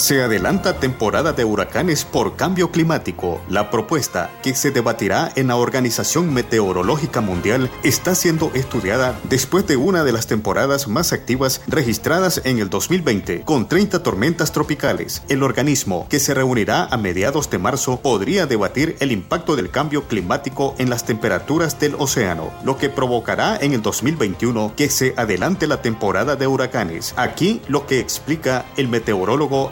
Se adelanta temporada de huracanes por cambio climático. La propuesta que se debatirá en la Organización Meteorológica Mundial está siendo estudiada después de una de las temporadas más activas registradas en el 2020, con 30 tormentas tropicales. El organismo, que se reunirá a mediados de marzo, podría debatir el impacto del cambio climático en las temperaturas del océano, lo que provocará en el 2021 que se adelante la temporada de huracanes. Aquí lo que explica el meteorólogo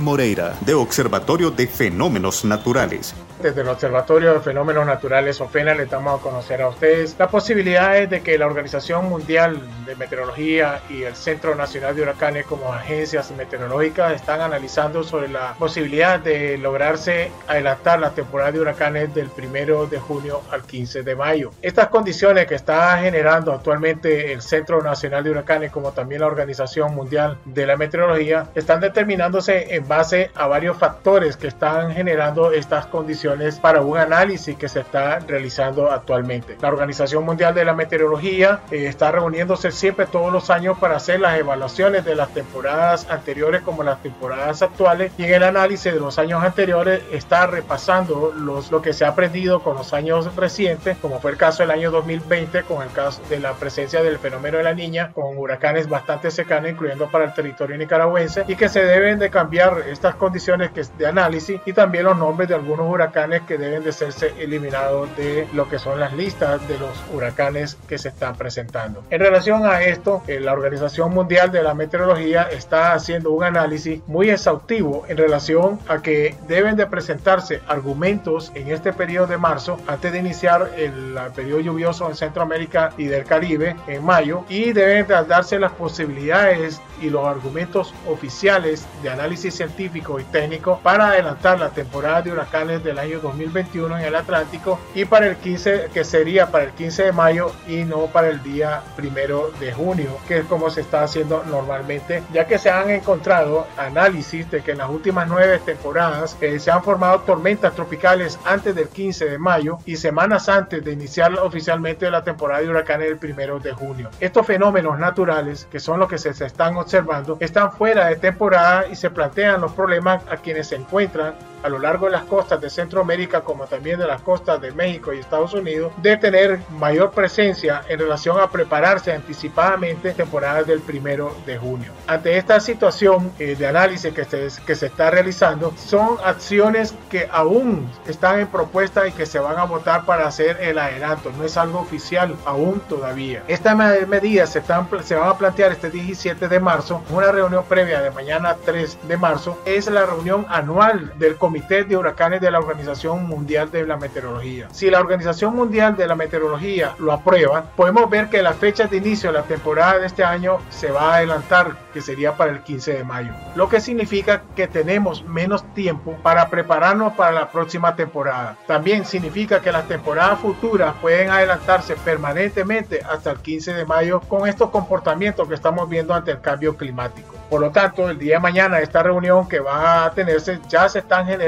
Moreira, de Observatorio de Fenómenos Naturales. Desde el Observatorio de Fenómenos Naturales, OFENA, le damos a conocer a ustedes las posibilidades de que la Organización Mundial de Meteorología y el Centro Nacional de Huracanes como agencias meteorológicas están analizando sobre la posibilidad de lograrse adelantar la temporada de huracanes del 1 de junio al 15 de mayo. Estas condiciones que está generando actualmente el Centro Nacional de Huracanes como también la Organización Mundial de la Meteorología están determinándose en base a varios factores que están generando estas condiciones para un análisis que se está realizando actualmente. La Organización Mundial de la Meteorología eh, está reuniéndose siempre todos los años para hacer las evaluaciones de las temporadas anteriores como las temporadas actuales y en el análisis de los años anteriores está repasando los, lo que se ha aprendido con los años recientes, como fue el caso del año 2020 con el caso de la presencia del fenómeno de la niña con huracanes bastante cercanos incluyendo para el territorio nicaragüense y que se deben de cambiar estas condiciones de análisis y también los nombres de algunos huracanes que deben de serse eliminados de lo que son las listas de los huracanes que se están presentando. En relación a esto, eh, la Organización Mundial de la Meteorología está haciendo un análisis muy exhaustivo en relación a que deben de presentarse argumentos en este periodo de marzo antes de iniciar el periodo lluvioso en Centroamérica y del Caribe en mayo y deben de darse las posibilidades y los argumentos oficiales de análisis científico y técnico para adelantar la temporada de huracanes del año 2021 en el Atlántico y para el 15 que sería para el 15 de mayo y no para el día primero de junio que es como se está haciendo normalmente ya que se han encontrado análisis de que en las últimas nueve temporadas eh, se han formado tormentas tropicales antes del 15 de mayo y semanas antes de iniciar oficialmente la temporada de huracanes el primero de junio. Estos fenómenos naturales que son los que se, se están observando están fuera de temporada y se plantean los problemas a quienes se encuentran a lo largo de las costas de Centroamérica como también de las costas de México y Estados Unidos de tener mayor presencia en relación a prepararse anticipadamente temporadas del primero de junio. Ante esta situación eh, de análisis que se, que se está realizando, son acciones que aún están en propuesta y que se van a votar para hacer el adelanto. No es algo oficial aún todavía. Estas medidas se, están, se van a plantear este 17 de marzo, una reunión previa de mañana 3 de marzo. Es la reunión anual del Comité de Huracanes de la Organización Mundial de la Meteorología. Si la Organización Mundial de la Meteorología lo aprueba, podemos ver que la fecha de inicio de la temporada de este año se va a adelantar, que sería para el 15 de mayo. Lo que significa que tenemos menos tiempo para prepararnos para la próxima temporada. También significa que las temporadas futuras pueden adelantarse permanentemente hasta el 15 de mayo con estos comportamientos que estamos viendo ante el cambio climático. Por lo tanto, el día de mañana esta reunión que va a tenerse ya se están generando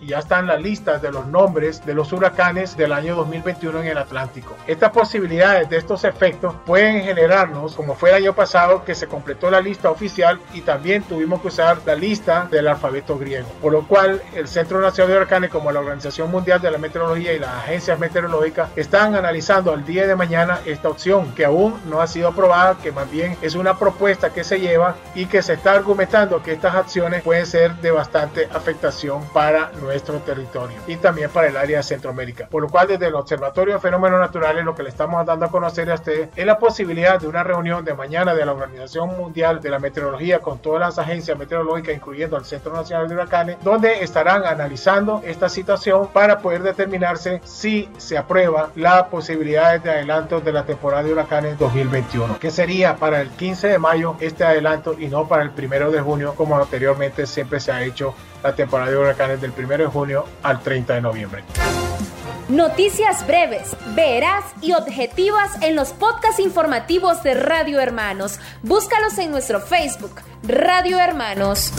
y ya están las listas de los nombres de los huracanes del año 2021 en el Atlántico. Estas posibilidades de estos efectos pueden generarnos, como fue el año pasado, que se completó la lista oficial y también tuvimos que usar la lista del alfabeto griego. Por lo cual, el Centro Nacional de Huracanes, como la Organización Mundial de la Meteorología y las agencias meteorológicas, están analizando al día de mañana esta opción que aún no ha sido aprobada, que más bien es una propuesta que se lleva y que se está argumentando que estas acciones pueden ser de bastante afectación para nuestro territorio y también para el área de Centroamérica. Por lo cual, desde el Observatorio de Fenómenos Naturales, lo que le estamos dando a conocer a usted es la posibilidad de una reunión de mañana de la Organización Mundial de la Meteorología con todas las agencias meteorológicas, incluyendo el Centro Nacional de Huracanes, donde estarán analizando esta situación para poder determinarse si se aprueba la posibilidad de adelanto de la temporada de huracanes 2021, que sería para el 15 de mayo este adelanto y no para el primero de junio, como anteriormente siempre se ha hecho la temporada de huracanes del primero de junio al 30 de noviembre. Noticias breves, veraz y objetivas en los podcasts informativos de Radio Hermanos. Búscalos en nuestro Facebook, Radio Hermanos.